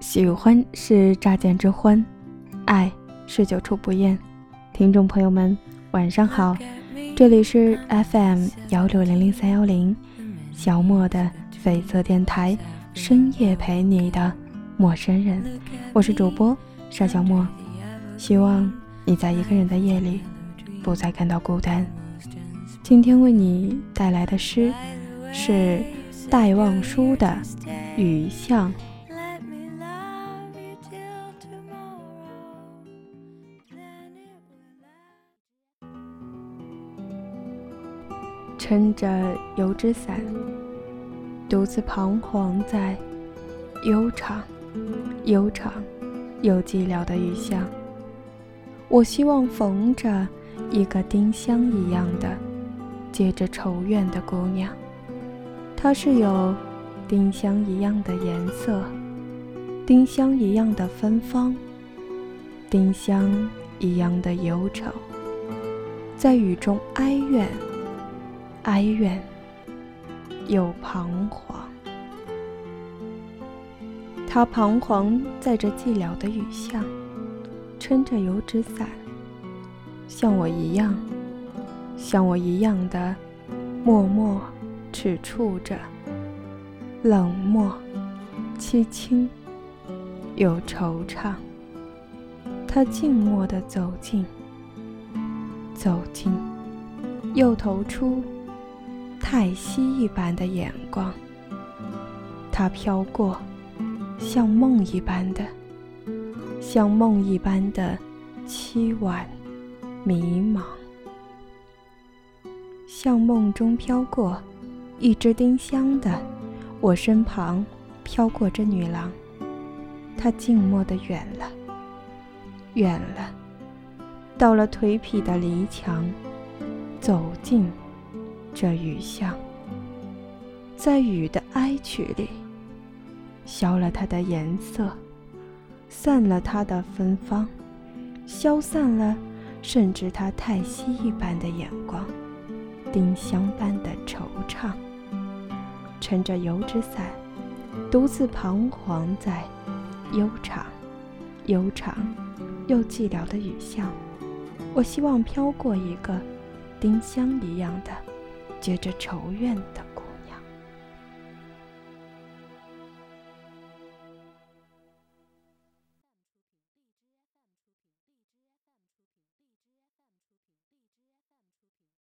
喜欢是乍见之欢，爱是久处不厌。听众朋友们，晚上好，这里是 FM 幺六零零三幺零，小莫的绯色电台，深夜陪你的陌生人，我是主播沙小莫，希望你在一个人的夜里不再感到孤单。今天为你带来的诗是戴望舒的《雨巷》。撑着油纸伞，独自彷徨在悠长、悠长又寂寥的雨巷。我希望逢着一个丁香一样的、结着愁怨的姑娘。她是有丁香一样的颜色，丁香一样的芬芳，丁香一样的忧愁，在雨中哀怨。哀怨又彷徨，他彷徨在这寂寥的雨巷，撑着油纸伞，像我一样，像我一样的默默踟蹰着，冷漠、凄清又惆怅。他静默地走近，走近，又投出。太息一般的眼光，它飘过，像梦一般的，像梦一般的凄婉迷茫，像梦中飘过一只丁香的我身旁，飘过这女郎，她静默的远了，远了，到了颓圮的篱墙，走近。这雨巷，在雨的哀曲里，消了它的颜色，散了它的芬芳，消散了，甚至它叹息一般的眼光，丁香般的惆怅。撑着油纸伞，独自彷徨在悠长、悠长又寂寥的雨巷。我希望飘过一个丁香一样的。结着仇怨的姑娘。